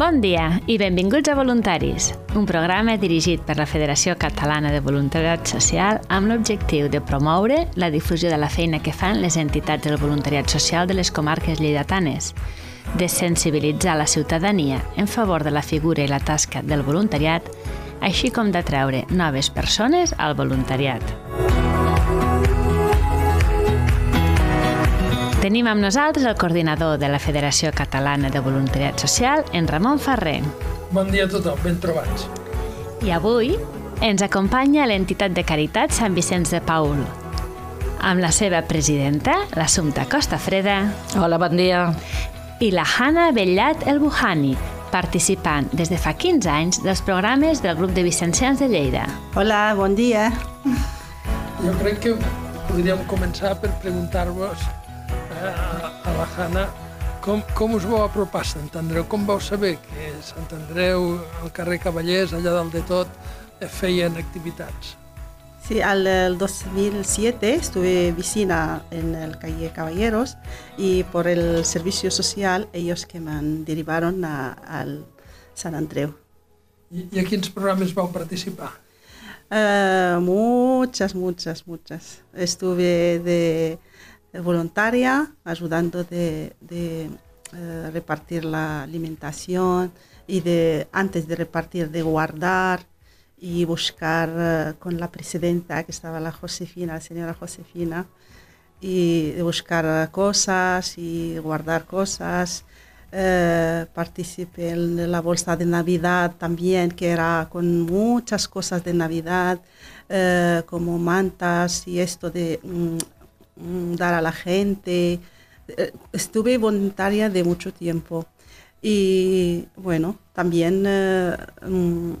Bon dia i benvinguts a Voluntaris, un programa dirigit per la Federació Catalana de Voluntariat Social amb l'objectiu de promoure la difusió de la feina que fan les entitats del voluntariat social de les comarques lleidatanes, de sensibilitzar la ciutadania en favor de la figura i la tasca del voluntariat, així com d'atraure noves persones al voluntariat. Tenim amb nosaltres el coordinador de la Federació Catalana de Voluntariat Social, en Ramon Ferrer. Bon dia a tothom, ben trobats. I avui ens acompanya l'entitat de caritat Sant Vicenç de Paul, amb la seva presidenta, l'Assumpta Costa Freda. Hola, bon dia. I la Hanna Bellat El Buhani, participant des de fa 15 anys dels programes del grup de Vicencians de Lleida. Hola, bon dia. Jo crec que podríem començar per preguntar-vos a, la Hanna com, com us vau apropar a Sant Andreu? Com vau saber que Sant Andreu, al carrer Cavallers, allà dalt de tot, feien activitats? Sí, al el 2007 estuve vecina en el calle Caballeros y por el servicio social ellos que me derivaron a, al San Andreu. I, I a quins programes vau participar? Uh, muchas, muchas, muchas. Estuve de voluntaria, ayudando de, uh, repartir la alimentación y de antes de repartir de guardar y buscar uh, con la presidenta que estaba la Josefina, la señora Josefina, y buscar cosas y guardar cosas. Uh, participé en la bolsa de Navidad también, que era con muchas cosas de Navidad, como mantas y esto de um, dar a la gente. Estuve voluntaria de mucho tiempo. Y bueno, también um,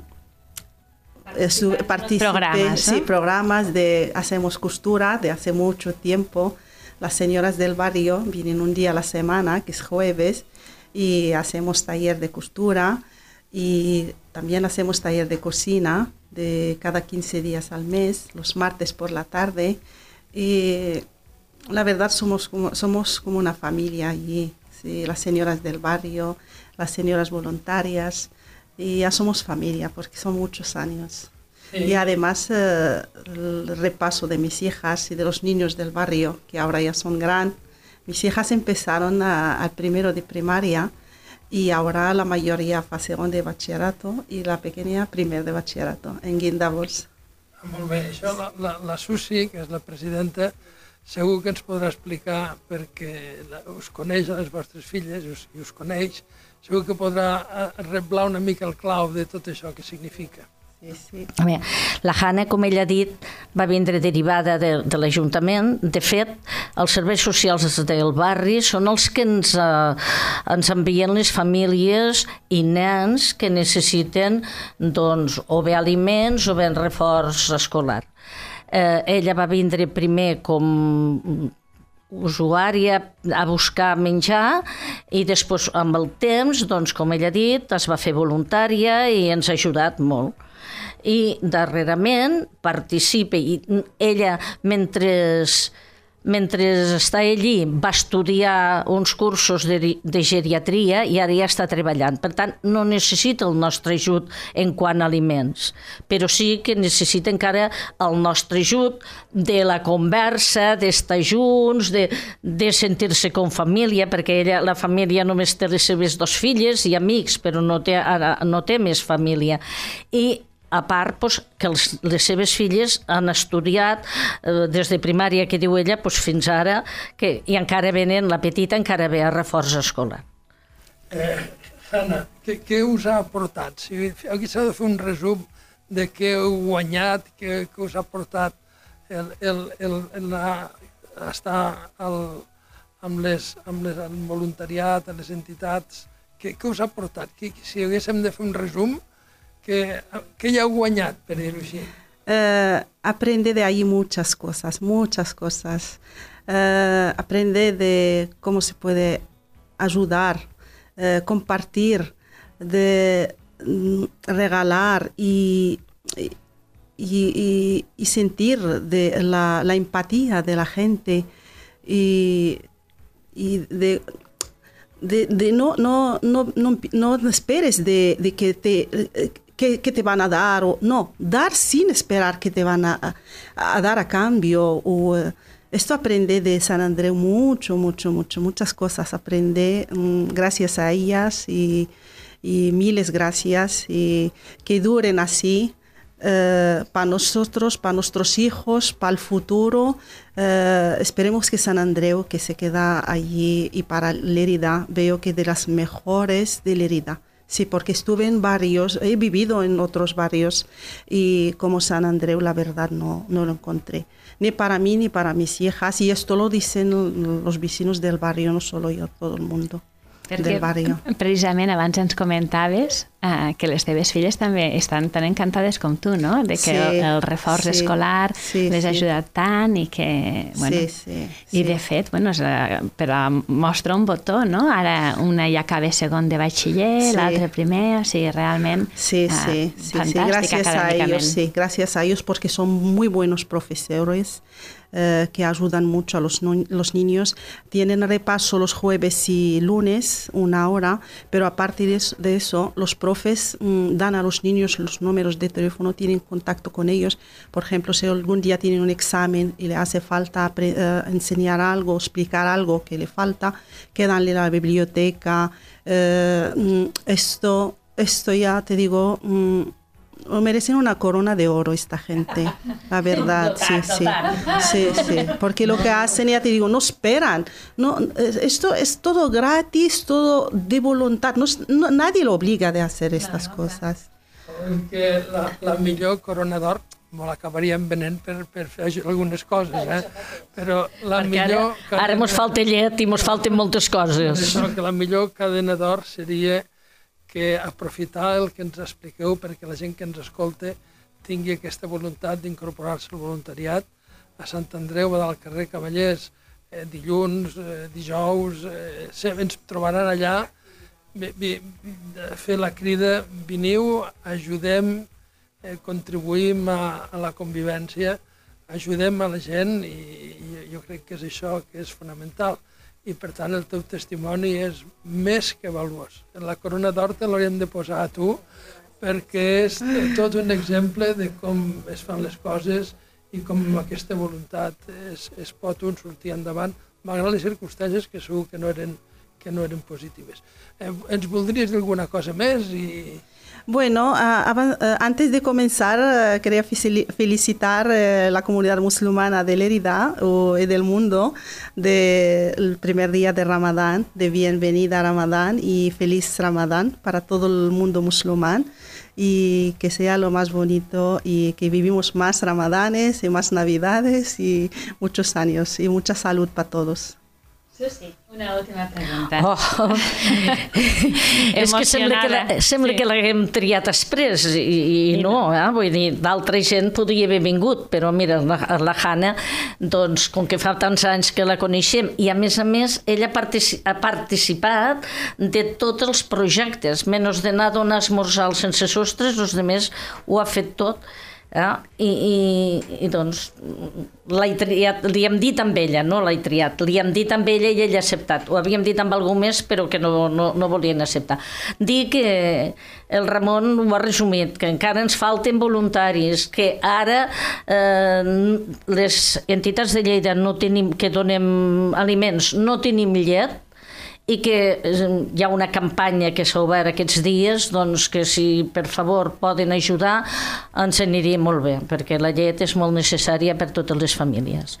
participé, programas, sí, programas de hacemos costura de hace mucho tiempo. Las señoras del barrio vienen un día a la semana, que es jueves, y hacemos taller de costura y también hacemos taller de cocina de cada 15 días al mes, los martes por la tarde. Y la verdad somos como, somos como una familia allí, ¿sí? las señoras del barrio, las señoras voluntarias, y ya somos familia porque son muchos años. Sí. Y además eh, el repaso de mis hijas y de los niños del barrio, que ahora ya son grandes. Mis hijas empezaron al primero de primaria y ahora la mayoría fa segon de bachillerato y la pequeña primer de bachillerato en Guindabols. Molt bé, això la, la, la Susi, que és la presidenta, segur que ens podrà explicar perquè us coneix a les vostres filles i us, i us coneix, segur que podrà reblar una mica el clau de tot això que significa. Sí, sí. Bé, la Hanna, com ella ha dit, va vindre derivada de, de l'Ajuntament. De fet, els serveis socials del barri són els que ens, eh, ens envien les famílies i nens que necessiten doncs, o bé aliments o bé reforç escolar. Eh, ella va vindre primer com usuària a buscar menjar i després amb el temps, doncs, com ella ha dit, es va fer voluntària i ens ha ajudat molt. I darrerament participa i ella mentre mentre està allí va estudiar uns cursos de, de geriatria i ara ja està treballant. Per tant, no necessita el nostre ajut en quant a aliments, però sí que necessita encara el nostre ajut de la conversa, d'estar junts, de, de sentir-se com família, perquè ella, la família només té les seves dos filles i amics, però no té, ara, no té més família. I a part doncs, que els, les seves filles han estudiat eh, des de primària, que diu ella, doncs, fins ara, que, i encara venen, la petita encara ve a reforç escolar. Eh, Hanna, què, què us ha aportat? Si aquí s'ha de fer un resum de què heu guanyat, què, què us ha portat el, el, el, el, el estar al, amb, les, amb les, el voluntariat, a les entitats, què, què us ha portat? Que, si haguéssim de fer un resum, que, que ya guanyat, per dir-ho així? Uh, aprende de ahí muchas cosas, muchas cosas. Uh, aprende de cómo se puede ayudar, uh, compartir, de mm, regalar y, y, y, sentir de la, empatía de la gente y, de de, de no, no, no, no, no esperes de, de que te eh, que, te van a dar o no, dar sin esperar que te van a, a, dar a cambio o uh, esto aprende de San Andreu mucho, mucho, mucho, muchas cosas aprende um, gracias a ellas y, y miles gracias y que duren así eh, para nosotros, para nuestros hijos, para el futuro. Eh, esperemos que San Andreu, que se queda allí, y para Lérida, veo que de las mejores de Lérida. Sí, porque estuve en barrios, he vivido en otros barrios y como San Andreu, la verdad, no, no lo encontré. Ni para mí ni para mis hijas. Y esto lo dicen los vecinos del barrio, no solo yo, todo el mundo. Perquè, del barrio. precisament abans ens comentaves eh, que les teves filles també estan tan encantades com tu, no? De que Sí, el, el reforç sí, escolar sí, les ha sí. ajudat tant i que... Bueno, Sí, sí, I sí. de fet, bueno, eh, però mostra un botó, no? Ara una ja acaba segon de batxiller, Sí. l'altra primer, o sigui, realment Sí, eh, sí, sí, sí, gracias a ellos, sí, gracias a ellos porque son muy buenos profesores eh, que ayudan mucho a los, niños. Tienen repaso los jueves y lunes, una hora, pero de eso, de eso, los profes mm, dan a los niños los números de teléfono, tienen contacto con ellos. Por ejemplo, si algún día tienen un examen y le hace falta eh, enseñar algo, explicar algo que le falta, quedanle la biblioteca. eh, mm, esto, esto ya te digo, mm, merecen una corona de oro esta gente, la verdad, sí, sí, sí, sí, porque lo que hacen, ya te digo, no esperan, no, es- esto es todo gratis, todo de voluntad, no, no- nadie lo obliga de hacer estas cosas. És que la, la millor corona d'or me l'acabaríem venent per, per fer algunes coses, eh? però la Perquè ara, millor... ara mos falta llet i mos falten moltes coses. Això, que la millor cadena d'or seria que aprofitar el que ens expliqueu perquè la gent que ens escolta tingui aquesta voluntat d'incorporar-se al voluntariat a Sant Andreu, al carrer Cavallers, eh, dilluns, eh, dijous, eh, ens trobaran allà, vi, vi, fer la crida, veniu, ajudem, eh, contribuïm a, a la convivència, ajudem a la gent i, i jo crec que és això que és fonamental i per tant el teu testimoni és més que valuós. La corona d'or te l'hauríem de posar a tu perquè és tot un exemple de com es fan les coses i com amb aquesta voluntat es, es pot un sortir endavant malgrat les circumstàncies que segur que no eren, que no eren positives. Eh, ens voldries dir alguna cosa més? I... Bueno, ah, eh, antes de comenzar, eh, quería felicitar eh, la comunidad musulmana de Lérida o- y del mundo del primer día de Ramadán, de bienvenida a Ramadán y feliz Ramadán para todo el mundo musulmán y que sea lo más bonito y que vivimos más Ramadanes y más Navidades y muchos años y mucha salud para todos. Susi, una última pregunta. Oh. és que sembla que, sembla Sí. que l'haguem triat després i, i, I no, eh? vull dir, d'altra gent podria haver vingut, però mira, la, la Hanna, doncs, com que fa tants anys que la coneixem, i a més a més, ella partici ha participat de tots els projectes, menys d'anar a donar esmorzar sense sostres, els altres ho ha fet tot, Eh? I, i, i doncs l'he triat, li hem dit amb ella, no l'he triat, li hem dit amb ella i ella ha acceptat. Ho havíem dit amb algú més però que no, no, no volien acceptar. Dir que el Ramon ho ha resumit, que encara ens falten voluntaris, que ara eh, les entitats de Lleida no tenim, que donem aliments no tenim llet, i que eh, hi ha una campanya que s'ha obert aquests dies, doncs que si per favor poden ajudar ens aniria molt bé, perquè la llet és molt necessària per totes les famílies.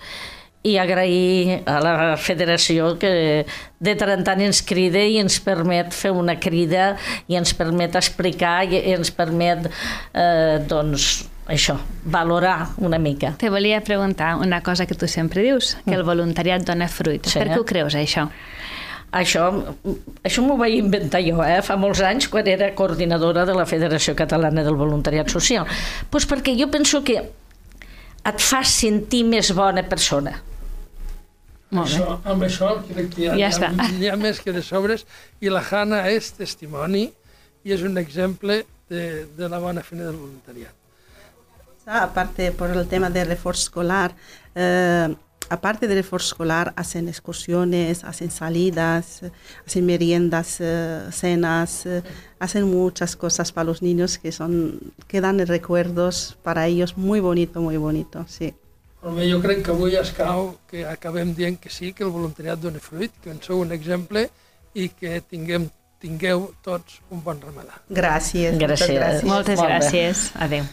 I agrair a la federació que de tant en tant ens crida i ens permet fer una crida i ens permet explicar i ens permet eh, doncs, això, valorar una mica. Te volia preguntar una cosa que tu sempre dius, que el voluntariat dona fruit. Sí. Per què ho creus, això? Això, això m'ho vaig inventar jo, eh? fa molts anys, quan era coordinadora de la Federació Catalana del Voluntariat Social. Pues perquè jo penso que et fa sentir més bona persona. Molt bé. Això, amb això crec que ja, Ja ja, està. hi ha més que de sobres i la Hanna és testimoni i és un exemple de, de la bona feina del voluntariat. Aparte, por el tema del refuerzo escolar, eh, aparte del esfuerzo escolar, hacen excursiones, hacen salidas, hacen meriendas, eh, cenas, eh, hacen muchas cosas para los niños que son quedan recuerdos para ellos muy bonito, muy bonito, sí. Molt bé, jo crec que avui escau que acabem dient que sí, que el voluntariat dona fruit, que en sou un exemple i que tinguem, tingueu tots un bon ramadà. Gràcies. Gràcies. moltes gràcies. Moltes gràcies. Adéu.